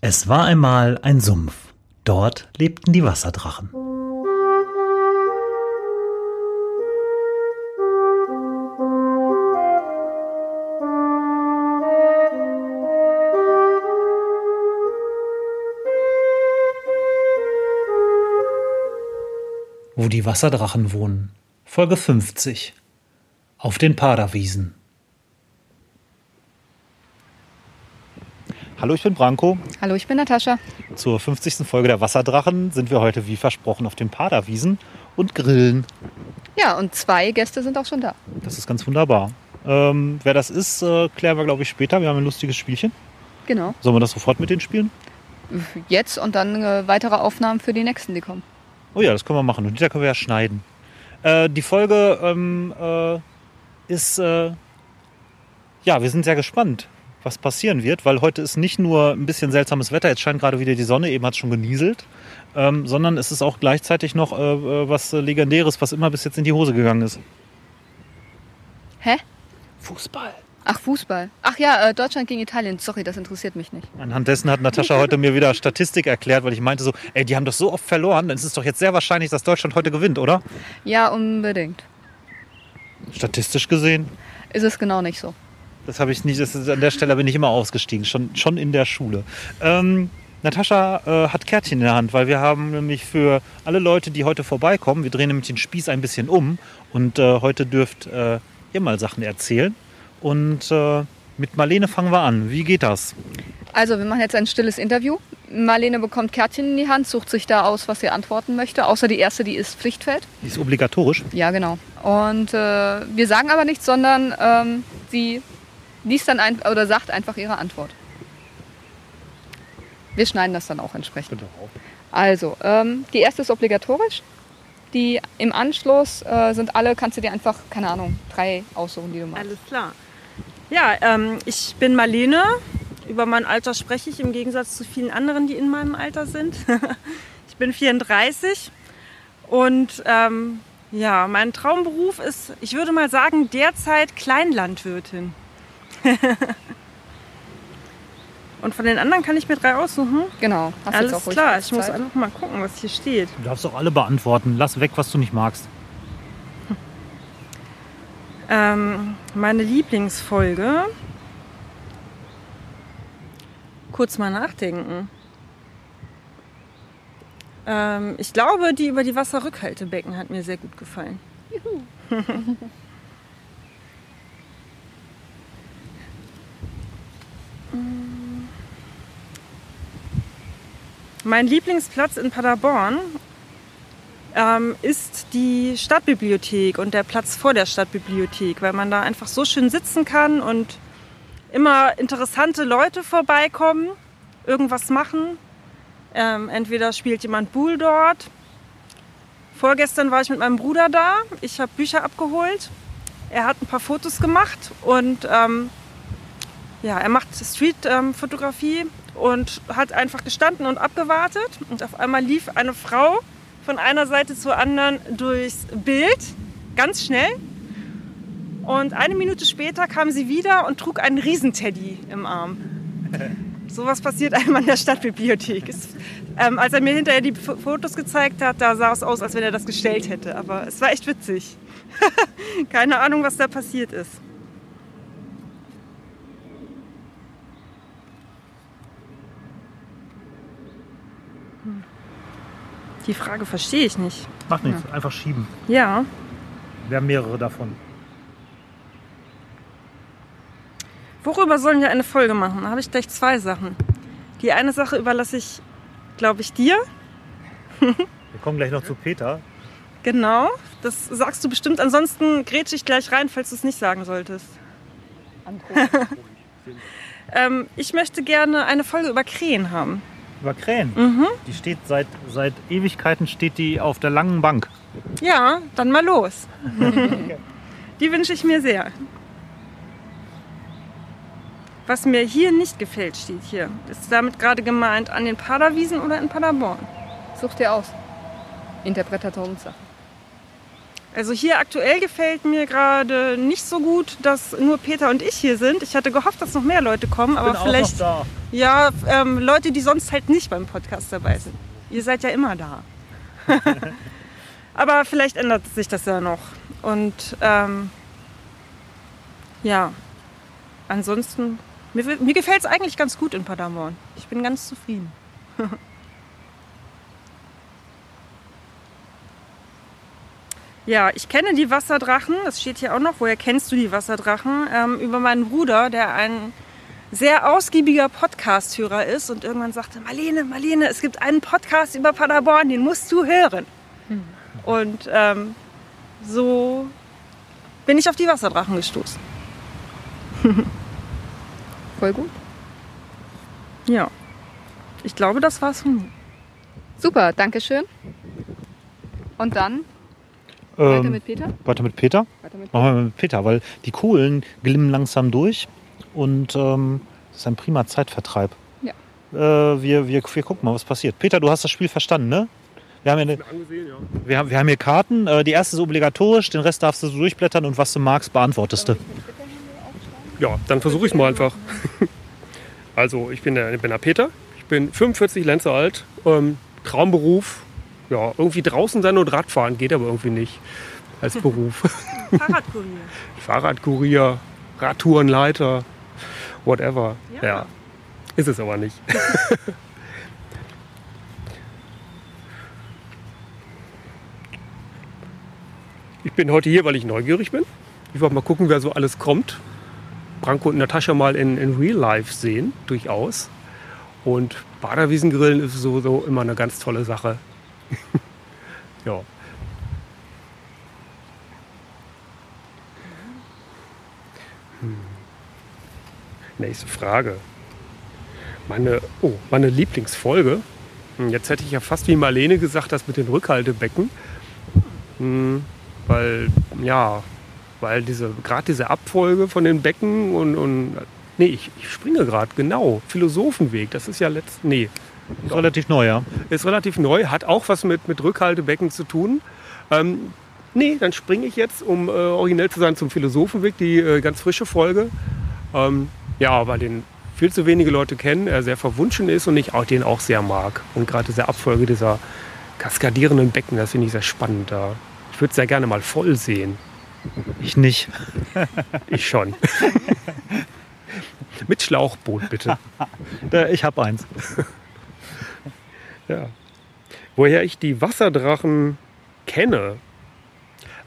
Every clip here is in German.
Es war einmal ein Sumpf. Dort lebten die Wasserdrachen. Wo die Wasserdrachen wohnen. Folge 50. Auf den Paderwiesen. Hallo, ich bin Branko. Hallo, ich bin Natascha. Zur 50. Folge der Wasserdrachen sind wir heute wie versprochen auf den Paderwiesen und grillen. Ja, und zwei Gäste sind auch schon da. Das ist ganz wunderbar. Ähm, wer das ist, äh, klären wir, glaube ich, später. Wir haben ein lustiges Spielchen. Genau. Sollen wir das sofort mit denen spielen? Jetzt und dann äh, weitere Aufnahmen für die nächsten, die kommen. Oh ja, das können wir machen. Und da können wir ja schneiden. Äh, die Folge ähm, äh, ist. Äh, ja, wir sind sehr gespannt, was passieren wird, weil heute ist nicht nur ein bisschen seltsames Wetter, jetzt scheint gerade wieder die Sonne, eben hat es schon genieselt, ähm, sondern es ist auch gleichzeitig noch äh, äh, was Legendäres, was immer bis jetzt in die Hose gegangen ist. Hä? Fußball. Ach, Fußball. Ach ja, äh, Deutschland gegen Italien. Sorry, das interessiert mich nicht. Anhand dessen hat Natascha heute mir wieder Statistik erklärt, weil ich meinte so, ey, die haben doch so oft verloren, dann ist es doch jetzt sehr wahrscheinlich, dass Deutschland heute gewinnt, oder? Ja, unbedingt. Statistisch gesehen. Ist es genau nicht so. Das habe ich nicht, das ist, an der Stelle bin ich immer ausgestiegen, schon, schon in der Schule. Ähm, Natascha äh, hat Kärtchen in der Hand, weil wir haben nämlich für alle Leute, die heute vorbeikommen, wir drehen nämlich den Spieß ein bisschen um und äh, heute dürft äh, ihr mal Sachen erzählen. Und äh, mit Marlene fangen wir an. Wie geht das? Also, wir machen jetzt ein stilles Interview. Marlene bekommt Kärtchen in die Hand, sucht sich da aus, was sie antworten möchte. Außer die erste, die ist Pflichtfeld. Die ist obligatorisch. Ja, genau. Und äh, wir sagen aber nichts, sondern ähm, sie liest dann ein, oder sagt einfach ihre Antwort. Wir schneiden das dann auch entsprechend. Also, ähm, die erste ist obligatorisch. Die im Anschluss äh, sind alle, kannst du dir einfach, keine Ahnung, drei aussuchen, die du magst. Alles klar. Ja, ähm, ich bin Marlene. Über mein Alter spreche ich im Gegensatz zu vielen anderen, die in meinem Alter sind. ich bin 34 und ähm, ja, mein Traumberuf ist, ich würde mal sagen, derzeit Kleinlandwirtin. und von den anderen kann ich mir drei aussuchen. Genau. Hast Alles jetzt auch klar, ich muss einfach mal gucken, was hier steht. Du darfst auch alle beantworten. Lass weg, was du nicht magst. Ähm, meine Lieblingsfolge. Kurz mal nachdenken. Ähm, ich glaube, die über die Wasserrückhaltebecken hat mir sehr gut gefallen. Mm. mein Lieblingsplatz in Paderborn ähm, ist die Stadtbibliothek und der Platz vor der Stadtbibliothek, weil man da einfach so schön sitzen kann und immer interessante Leute vorbeikommen, irgendwas machen. Ähm, entweder spielt jemand Bull dort. Vorgestern war ich mit meinem Bruder da. Ich habe Bücher abgeholt. Er hat ein paar Fotos gemacht und ähm, ja, er macht Street-Fotografie und hat einfach gestanden und abgewartet. Und auf einmal lief eine Frau von einer Seite zur anderen durchs Bild, ganz schnell. Und eine Minute später kam sie wieder und trug einen Riesenteddy im Arm. Sowas passiert einem an der Stadtbibliothek. Es, ähm, als er mir hinterher die F Fotos gezeigt hat, da sah es aus, als wenn er das gestellt hätte. Aber es war echt witzig. Keine Ahnung, was da passiert ist. Die Frage verstehe ich nicht. Macht nichts, einfach schieben. Ja, Wir haben mehrere davon. worüber sollen wir eine Folge machen? Da habe ich gleich zwei Sachen. Die eine Sache überlasse ich, glaube ich, dir. Wir kommen gleich noch zu Peter. Genau, das sagst du bestimmt. Ansonsten grätsche ich gleich rein, falls du es nicht sagen solltest. Ähm, ich möchte gerne eine Folge über Krähen haben. Über Krähen. Mhm. Die steht seit, seit Ewigkeiten steht die auf der langen Bank. Ja, dann mal los. Die wünsche ich mir sehr. Was mir hier nicht gefällt, steht hier. Ist damit gerade gemeint an den Paderwiesen oder in Paderborn? Such dir aus. Interpretationssache. Also hier aktuell gefällt mir gerade nicht so gut, dass nur Peter und ich hier sind. Ich hatte gehofft, dass noch mehr Leute kommen, aber vielleicht ja ähm, Leute, die sonst halt nicht beim Podcast dabei sind. Ihr seid ja immer da. aber vielleicht ändert sich das ja noch. Und ähm, ja, ansonsten mir, mir gefällt es eigentlich ganz gut in Paderborn. Ich bin ganz zufrieden. Ja, ich kenne die Wasserdrachen, das steht hier auch noch. Woher kennst du die Wasserdrachen? Ähm, über meinen Bruder, der ein sehr ausgiebiger Podcast-Hörer ist und irgendwann sagte, Marlene, Marlene, es gibt einen Podcast über Paderborn, den musst du hören. Hm. Und ähm, so bin ich auf die Wasserdrachen gestoßen. Voll gut. Ja, ich glaube, das war's von mir. Super, danke schön. Und dann weiter Ähm, mit Peter? Weiter mit Peter? Weiter mit Machen wir mit Peter, weil die Kohlen glimmen langsam durch und ähm, das ist ein prima Zeitvertreib. Ja. Äh, wir, wir, wir gucken mal, was passiert. Peter, du hast das Spiel verstanden, ne? Wir haben, eine, Angesehen, ja. wir haben, wir haben hier Karten. Äh, die erste ist obligatorisch, den Rest darfst du so durchblättern und was du magst, beantwortest du. Ja, dann versuche ich es mal einfach. Also, ich bin der, ich bin der Peter, ich bin 45 Lenze alt, ähm, Traumberuf, ja, irgendwie draußen sein und Radfahren geht aber irgendwie nicht als Beruf. Fahrradkurier. Fahrradkurier, Radtourenleiter, whatever. Ja. Ja. Ist es aber nicht. ich bin heute hier, weil ich neugierig bin. Ich wollte mal gucken, wer so alles kommt. Branko und Natascha mal in, in Real Life sehen, durchaus. Und Baderwiesengrillen ist sowieso immer eine ganz tolle Sache. ja. Hm. Nächste Frage. Meine, oh, meine Lieblingsfolge. Hm, Jetzt hätte ich ja fast wie Marlene gesagt, das mit den Rückhaltebecken. Hm, weil, ja, weil diese, gerade diese Abfolge von den Becken und, und nee, ich, ich springe gerade, genau. Philosophenweg, das ist ja letzt, nee, Ist relativ neu, ja. ist relativ neu, hat auch was mit, mit Rückhaltebecken zu tun. Ähm, nee, dann springe ich jetzt, um äh, originell zu sein, zum Philosophenweg, die äh, ganz frische Folge. Ähm, ja, weil den viel zu wenige Leute kennen, er sehr verwunschen ist und ich auch den auch sehr mag. Und gerade diese Abfolge dieser kaskadierenden Becken, das finde ich sehr spannend da. Ich würde es sehr gerne mal voll sehen. Ich nicht. Ich schon. Mit Schlauchboot bitte. Ich habe eins. Ja. Woher ich die Wasserdrachen kenne.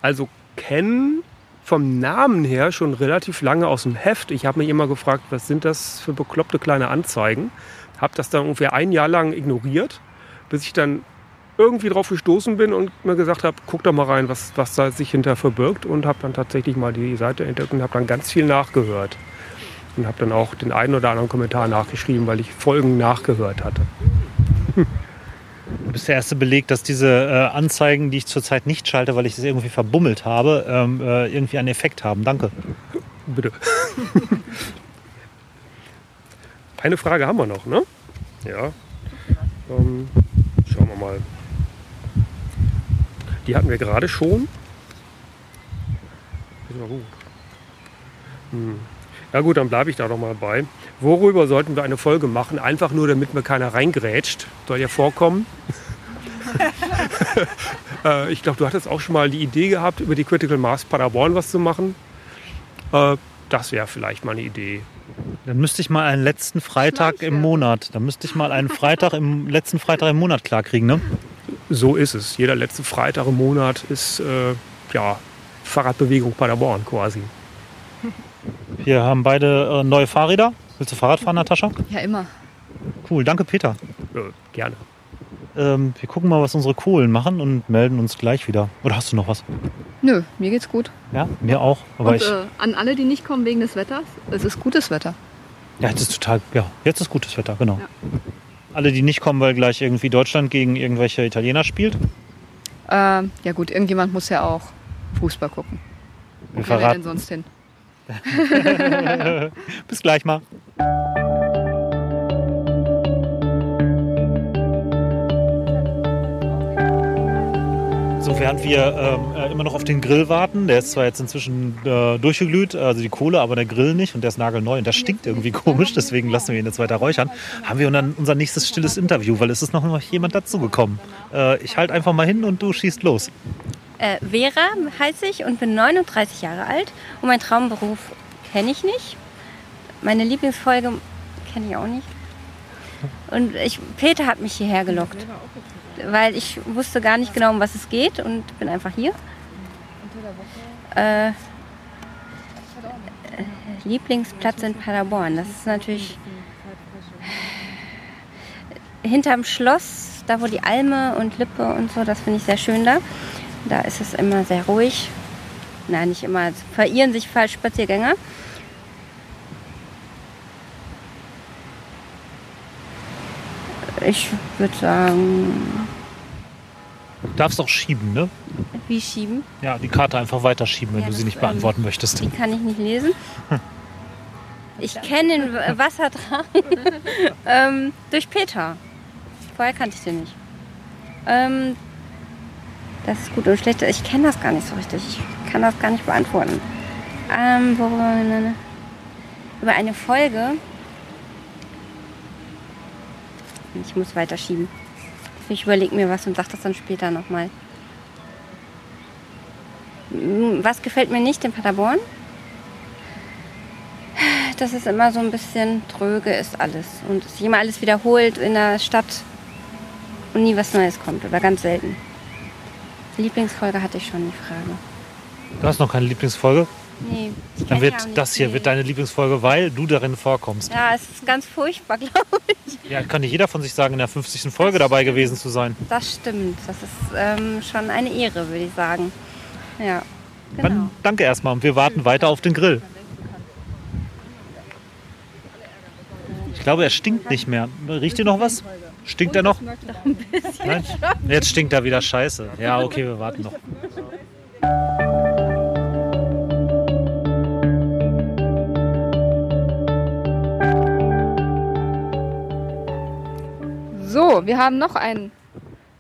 Also kennen vom Namen her schon relativ lange aus dem Heft. Ich habe mich immer gefragt, was sind das für bekloppte kleine Anzeigen. Habe das dann ungefähr ein Jahr lang ignoriert, bis ich dann irgendwie drauf gestoßen bin und mir gesagt habe, guck doch mal rein, was, was da sich hinter verbirgt und habe dann tatsächlich mal die Seite entdeckt und habe dann ganz viel nachgehört. Und habe dann auch den einen oder anderen Kommentar nachgeschrieben, weil ich Folgen nachgehört hatte. Du bist der erste Beleg, dass diese äh, Anzeigen, die ich zurzeit nicht schalte, weil ich das irgendwie verbummelt habe, ähm, äh, irgendwie einen Effekt haben. Danke. Bitte. Eine Frage haben wir noch, ne? Ja. Ähm, schauen wir mal. Die hatten wir gerade schon. Ist gut. Hm. Ja gut, dann bleibe ich da doch mal bei. Worüber sollten wir eine Folge machen? Einfach nur, damit mir keiner reingrätscht. Soll ja vorkommen. äh, ich glaube, du hattest auch schon mal die Idee gehabt, über die Critical Mass Paderborn was zu machen. Äh, das wäre vielleicht mal eine Idee. Dann müsste ich mal einen letzten Freitag im Schleichwerbung. Monat. Dann müsste ich mal einen Freitag im letzten Freitag im Monat klarkriegen, ne? So ist es. Jeder letzte Freitag im Monat ist äh, ja, Fahrradbewegung Paderborn quasi. Wir haben beide äh, neue Fahrräder. Willst du Fahrrad fahren, Natascha? Ja, immer. Cool, danke Peter. Äh, gerne. Ähm, wir gucken mal, was unsere Kohlen machen und melden uns gleich wieder. Oder hast du noch was? Nö, mir geht's gut. Ja, mir auch. Aber Und ich, äh, an alle, die nicht kommen wegen des Wetters, es ist gutes Wetter. ja, jetzt ist total, ja, jetzt ist gutes Wetter, genau. Ja. Alle, die nicht kommen, weil gleich irgendwie Deutschland gegen irgendwelche Italiener spielt. Äh, ja gut, irgendjemand muss ja auch Fußball gucken. Wir Wo will er denn verraten. sonst hin? Bis gleich mal. So, während wir ähm, äh, immer noch auf den Grill warten, der ist zwar jetzt inzwischen äh, durchgeglüht, also die Kohle, aber der Grill nicht und der ist nagelneu und der stinkt irgendwie komisch, deswegen lassen wir ihn jetzt weiter räuchern, haben wir dann unser nächstes stilles Interview, weil es ist noch jemand dazugekommen. Äh, ich halte einfach mal hin und du schießt los. Äh, Vera heiße ich und bin 39 Jahre alt und meinen Traumberuf kenne ich nicht. Meine Lieblingsfolge kenne ich auch nicht. Und ich, Peter hat mich hierher gelockt, weil ich wusste gar nicht genau, um was es geht und bin einfach hier. Äh, Lieblingsplatz in Paderborn, das ist natürlich hinterm Schloss, da wo die Alme und Lippe und so, das finde ich sehr schön da. Da ist es immer sehr ruhig. Nein, nicht immer. Es verirren sich falsch Spaziergänger. Ich würde sagen, Du darfst auch schieben, ne? wie schieben? Ja, die Karte einfach weiterschieben, wenn Ja, du sie nicht ähm, beantworten möchtest. Die kann ich nicht lesen. Ich kenne den W- Wasserdrachen ähm, durch Peter. Vorher kannte ich den nicht. Ähm, das ist gut und schlecht. Ich kenne das gar nicht so richtig. Ich kann das gar nicht beantworten. Ähm, worüber, über eine Folge. Ich muss weiterschieben. Ich überlege mir was und sage das dann später nochmal. Was gefällt mir nicht in Paderborn? Dass es immer so ein bisschen tröge ist alles und sich immer alles wiederholt in der Stadt und nie was Neues kommt oder ganz selten. Lieblingsfolge hatte ich schon, die Frage. Du hast noch keine Lieblingsfolge? Nee, Dann wird das hier wird deine Lieblingsfolge, weil du darin vorkommst. Ja, es ist ganz furchtbar, glaube ich. Ja, kann nicht jeder von sich sagen, in der 50. Folge dabei gewesen zu sein. Das stimmt. Das ist ähm, schon eine Ehre, würde ich sagen. Ja, genau. Dann danke erstmal und wir warten weiter auf den Grill. Ich glaube, er stinkt nicht mehr. Riecht ihr noch was? Stinkt er noch? Nein? Jetzt stinkt er wieder scheiße. Ja, okay, wir warten noch. So, wir haben noch einen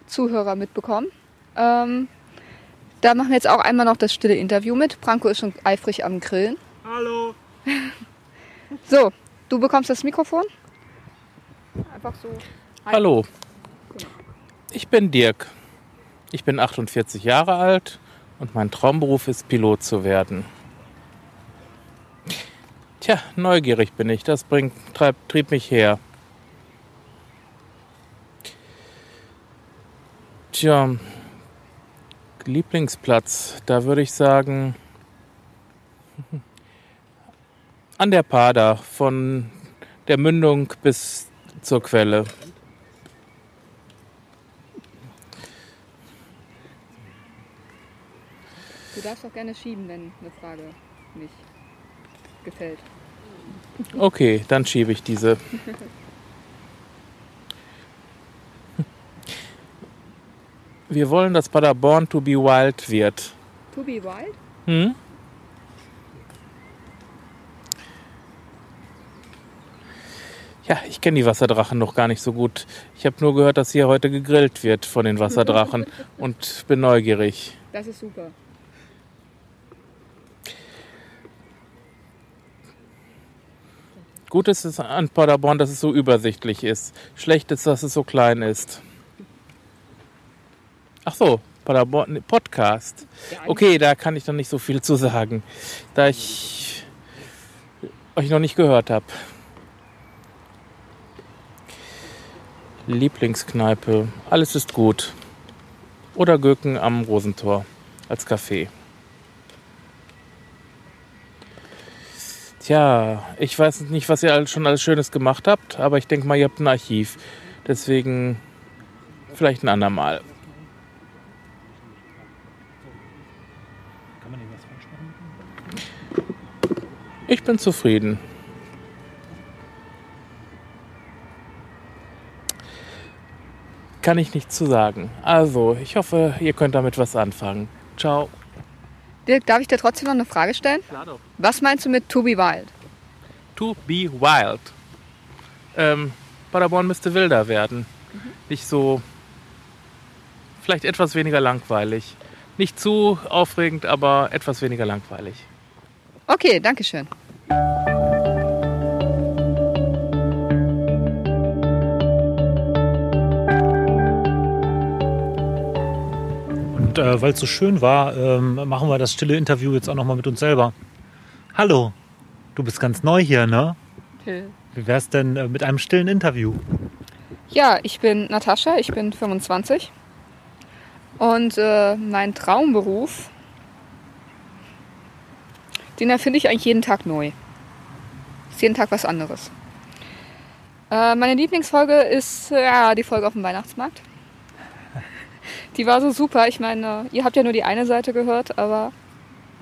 Zuhörer mitbekommen. Ähm, da machen wir jetzt auch einmal noch das stille Interview mit. Branko ist schon eifrig am Grillen. Hallo. So, du bekommst das Mikrofon. Einfach so. Hallo, ich bin Dirk. Ich bin 48 Jahre alt und mein Traumberuf ist Pilot zu werden. Tja, neugierig bin ich, das bringt, treib, trieb mich her. Tja, Lieblingsplatz, da würde ich sagen, an der Pader, von der Mündung bis zur Quelle. Du darfst auch gerne schieben, wenn eine Frage nicht gefällt. Okay, dann schiebe ich diese. Wir wollen, dass Paderborn to be wild wird. To be wild? Hm? Ja, ich kenne die Wasserdrachen noch gar nicht so gut. Ich habe nur gehört, dass hier heute gegrillt wird von den Wasserdrachen und bin neugierig. Das ist super. Gut ist es an Paderborn, dass es so übersichtlich ist. Schlecht ist, dass es so klein ist. Ach so, Paderborn Podcast. Okay, da kann ich dann nicht so viel zu sagen, da ich euch noch nicht gehört habe. Lieblingskneipe, alles ist gut. Oder Göken am Rosentor als Café. Tja, ich weiß nicht, was ihr schon alles Schönes gemacht habt, aber ich denke mal, ihr habt ein Archiv. Deswegen vielleicht ein andermal. Kann man irgendwas falsch machen? Ich bin zufrieden. Kann ich nichts zu sagen. Also, ich hoffe, ihr könnt damit was anfangen. Ciao. Dirk, darf ich dir trotzdem noch eine Frage stellen? Klar doch. Was meinst du mit to be wild? To be wild. Ähm, Paderborn müsste wilder werden. Nicht so vielleicht etwas weniger langweilig. Nicht zu aufregend, aber etwas weniger langweilig. Okay, danke schön. Und äh, weil es so schön war, ähm, machen wir das stille Interview jetzt auch nochmal mit uns selber. Hallo, du bist ganz neu hier, ne? Wie wär's denn äh, mit einem stillen Interview? Ja, ich bin Natascha, ich bin 25. Und äh, mein Traumberuf, den erfinde ich eigentlich jeden Tag neu. Ist jeden Tag was anderes. Äh, meine Lieblingsfolge ist ja, die Folge auf dem Weihnachtsmarkt. Die war so super. Ich meine, ihr habt ja nur die eine Seite gehört, aber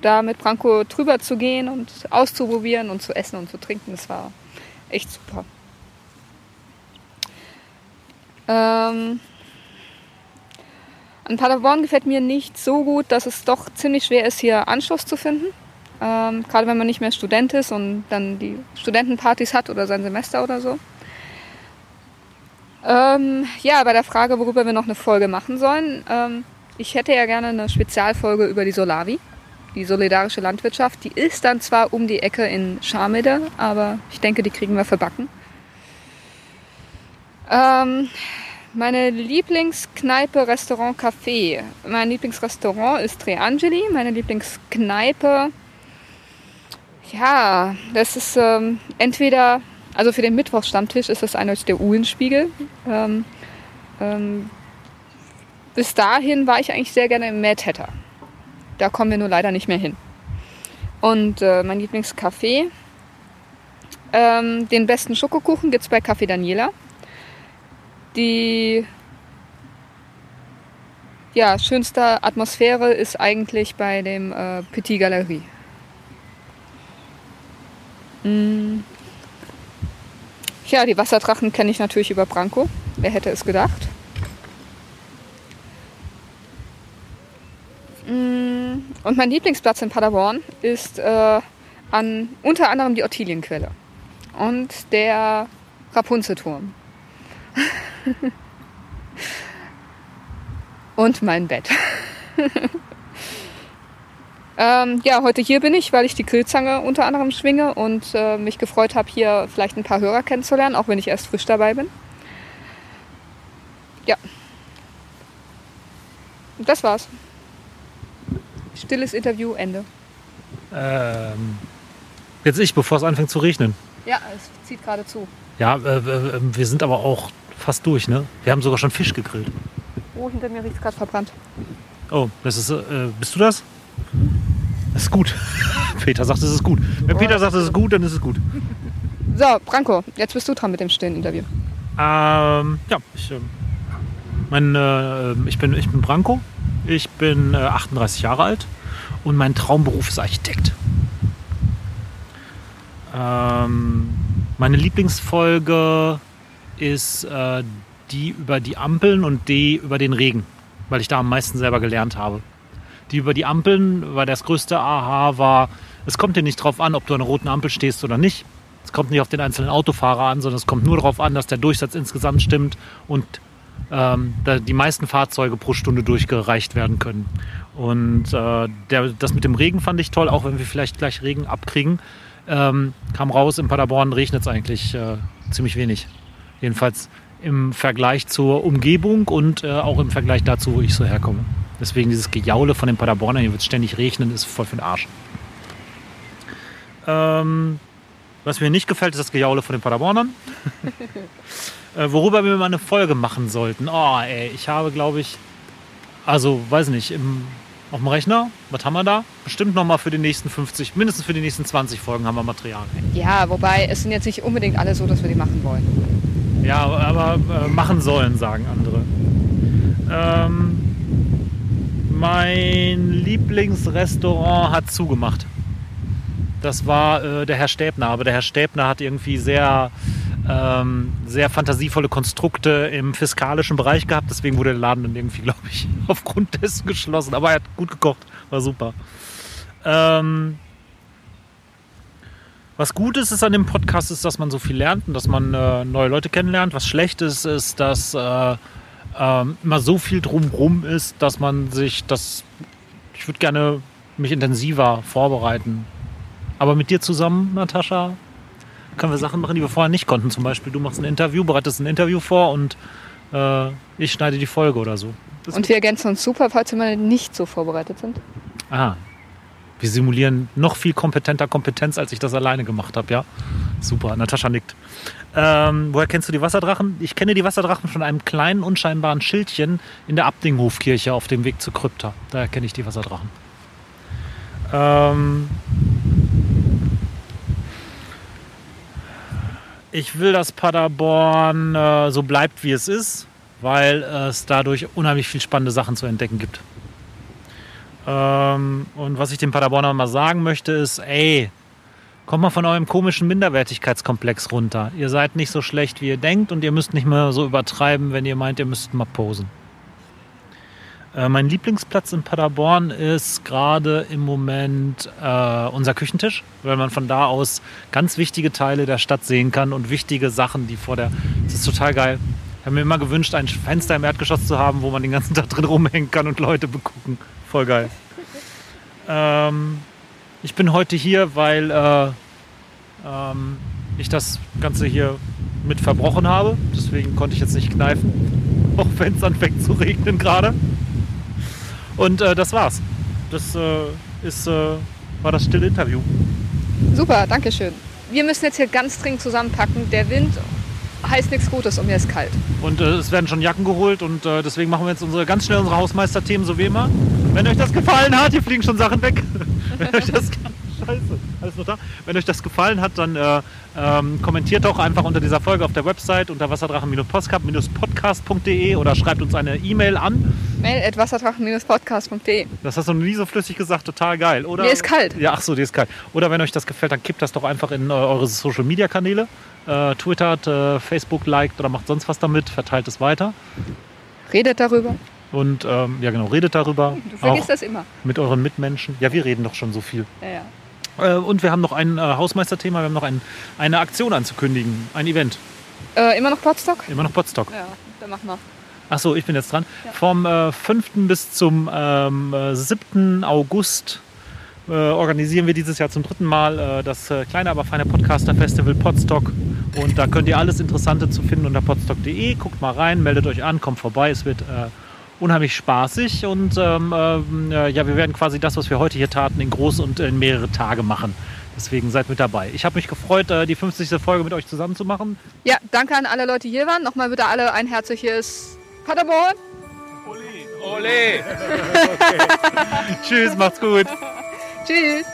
da mit Branko drüber zu gehen und auszuprobieren und zu essen und zu trinken, das war echt super. Ähm, an Paderborn gefällt mir nicht so gut, dass es doch ziemlich schwer ist, hier Anschluss zu finden. Ähm, gerade wenn man nicht mehr Student ist und dann die Studentenpartys hat oder sein Semester oder so. Ähm, ja, bei der Frage, worüber wir noch eine Folge machen sollen. Ähm, ich hätte ja gerne eine Spezialfolge über die Solavi, die solidarische Landwirtschaft. Die ist dann zwar um die Ecke in Scharmede, aber ich denke, die kriegen wir verbacken. Ähm, meine Lieblingskneipe, Restaurant, Café. Mein Lieblingsrestaurant ist Tre Angeli. Meine Lieblingskneipe, ja, das ist ähm, entweder, also für den Mittwochsstammtisch ist das eindeutig der Uhlenspiegel. Ähm, ähm, bis dahin war ich eigentlich sehr gerne im Mad Hatter. Da kommen wir nur leider nicht mehr hin. Und äh, mein Lieblingscafé, ähm, den besten Schokokuchen gibt es bei Café Daniela. Die ja, schönste Atmosphäre ist eigentlich bei dem äh, Petit Galerie. Mm. Ja, die Wasserdrachen kenne ich natürlich über Branko. Wer hätte es gedacht? Mm. Und mein Lieblingsplatz in Paderborn ist äh, an unter anderem die Ottilienquelle und der Rapunzelturm. und mein Bett. ähm, ja, heute hier bin ich, weil ich die Grillzange unter anderem schwinge und äh, mich gefreut habe, hier vielleicht ein paar Hörer kennenzulernen, auch wenn ich erst frisch dabei bin. Ja. Und das war's. Stilles Interview, Ende. Ähm, jetzt ich, bevor es anfängt zu regnen. Ja, es zieht gerade zu. Ja, äh, äh, wir sind aber auch fast durch, ne? Wir haben sogar schon Fisch gegrillt. Oh, hinter mir riecht es gerade verbrannt. Oh, das ist, äh, bist du das? Das ist gut. Peter sagt, es ist gut. Wenn Peter sagt, es ist gut, dann ist es gut. So, Branko, jetzt bist du dran mit dem stillen Interview. Ähm, ja, ich, äh, mein, äh, ich, bin, ich bin Branko. Ich bin äh, 38 Jahre alt und mein Traumberuf ist Architekt. Ähm, meine Lieblingsfolge ist äh, die über die Ampeln und die über den Regen, weil ich da am meisten selber gelernt habe. Die über die Ampeln, weil das größte Aha war, es kommt dir nicht drauf an, ob du an einer roten Ampel stehst oder nicht. Es kommt nicht auf den einzelnen Autofahrer an, sondern es kommt nur darauf an, dass der Durchsatz insgesamt stimmt und ähm, die meisten Fahrzeuge pro Stunde durchgereicht werden können. Und äh, der, das mit dem Regen fand ich toll, auch wenn wir vielleicht gleich Regen abkriegen. Ähm, kam raus, in Paderborn regnet es eigentlich äh, ziemlich wenig. Jedenfalls im Vergleich zur Umgebung und äh, auch im Vergleich dazu, wo ich so herkomme. Deswegen dieses Gejaule von den Paderbornern, hier wird es ständig regnen, ist voll für den Arsch. Ähm, was mir nicht gefällt, ist das Gejaule von den Paderbornern. äh, worüber wir mal eine Folge machen sollten. Oh, ey, ich habe, glaube ich, also, weiß nicht, im, auf dem Rechner, was haben wir da? Bestimmt nochmal für die nächsten 50, mindestens für die nächsten 20 Folgen haben wir Material. Ja, wobei es sind jetzt nicht unbedingt alle so, dass wir die machen wollen. Ja, aber äh, machen sollen, sagen andere. Ähm, mein Lieblingsrestaurant hat zugemacht. Das war äh, der Herr Stäbner. Aber der Herr Stäbner hat irgendwie sehr, ähm, sehr fantasievolle Konstrukte im fiskalischen Bereich gehabt. Deswegen wurde der Laden dann irgendwie, glaube ich, aufgrund dessen geschlossen. Aber er hat gut gekocht. War super. Ähm, was gut ist, ist an dem Podcast, ist, dass man so viel lernt und dass man äh, neue Leute kennenlernt. Was schlecht ist, ist, dass äh, ähm, immer so viel drumrum ist, dass man sich das. Ich würde gerne mich intensiver vorbereiten. Aber mit dir zusammen, Natascha, können wir Sachen machen, die wir vorher nicht konnten. Zum Beispiel, du machst ein Interview, bereitest ein Interview vor und äh, ich schneide die Folge oder so. Das Und wir ergänzen uns super, falls wir mal nicht so vorbereitet sind. Ah. Wir simulieren noch viel kompetenter Kompetenz, als ich das alleine gemacht habe, ja? Super, Natascha nickt. Ähm, woher kennst du die Wasserdrachen? Ich kenne die Wasserdrachen von einem kleinen, unscheinbaren Schildchen in der Abdinghofkirche auf dem Weg zur Krypta. Daher kenne ich die Wasserdrachen. Ähm, ich will, dass Paderborn äh, so bleibt, wie es ist, weil es dadurch unheimlich viel spannende Sachen zu entdecken gibt. Ähm, und was ich dem Paderborner mal sagen möchte, ist, ey, kommt mal von eurem komischen Minderwertigkeitskomplex runter. Ihr seid nicht so schlecht, wie ihr denkt und ihr müsst nicht mehr so übertreiben, wenn ihr meint, ihr müsst mal posen. Äh, mein Lieblingsplatz in Paderborn ist gerade im Moment äh, unser Küchentisch, weil man von da aus ganz wichtige Teile der Stadt sehen kann und wichtige Sachen, die vor der... Das ist total geil. Ich habe mir immer gewünscht, ein Fenster im Erdgeschoss zu haben, wo man den ganzen Tag drin rumhängen kann und Leute begucken. Voll geil. Ähm, ich bin heute hier, weil äh, ähm, ich das Ganze hier mit verbrochen habe. Deswegen konnte ich jetzt nicht kneifen. Auch wenn es anfängt zu regnen gerade. Und äh, das war's. Das äh, ist, äh, war das stille Interview. Super, danke schön. Wir müssen jetzt hier ganz dringend zusammenpacken. Der Wind heißt nichts Gutes und mir ist kalt. Und äh, es werden schon Jacken geholt und äh, deswegen machen wir jetzt unsere, ganz schnell unsere Hausmeisterthemen, so wie immer. Wenn euch das gefallen hat, hier fliegen schon Sachen weg. Wenn euch das, Scheiße, alles noch da. Wenn euch das gefallen hat, dann äh, ähm, kommentiert doch einfach unter dieser Folge auf der Website unter wasserdrachen-podcast.de oder schreibt uns eine E-Mail an. Mail at wasserdrachen-podcast.de. Das hast du noch nie so flüssig gesagt, total geil, oder? Mir ist kalt. Ja, ach so, dir ist kalt. Oder wenn euch das gefällt, dann kippt das doch einfach in äh, eure Social Media Kanäle. Äh, twittert, äh, Facebook liked oder macht sonst was damit, verteilt es weiter. Redet darüber. Und ähm, ja genau, redet darüber. Du vergisst das immer. mit euren Mitmenschen. Ja, wir reden doch schon so viel. Ja, ja. Äh, und wir haben noch ein äh, Hausmeisterthema, wir haben noch ein, eine Aktion anzukündigen, ein Event. Äh, immer noch Potstock? Immer noch Potsdok. Ja, dann mach mal. Achso, ich bin jetzt dran. Ja. Vom äh, 5. bis zum ähm, äh, 7. August äh, organisieren wir dieses Jahr zum dritten Mal äh, das äh, kleine, aber feine Podcaster-Festival Podstock. Und da könnt ihr alles Interessante zu finden unter podstock.de. Guckt mal rein, meldet euch an, kommt vorbei. Es wird äh, unheimlich spaßig. Und ähm, ähm, äh, ja, wir werden quasi das, was wir heute hier taten, in groß und in mehrere Tage machen. Deswegen seid mit dabei. Ich habe mich gefreut, äh, die 50. Folge mit euch zusammen zu machen. Ja, danke an alle Leute, die hier waren. Nochmal bitte alle ein herzliches Paderborn. Ole! Tschüss, macht's gut. Tschüss.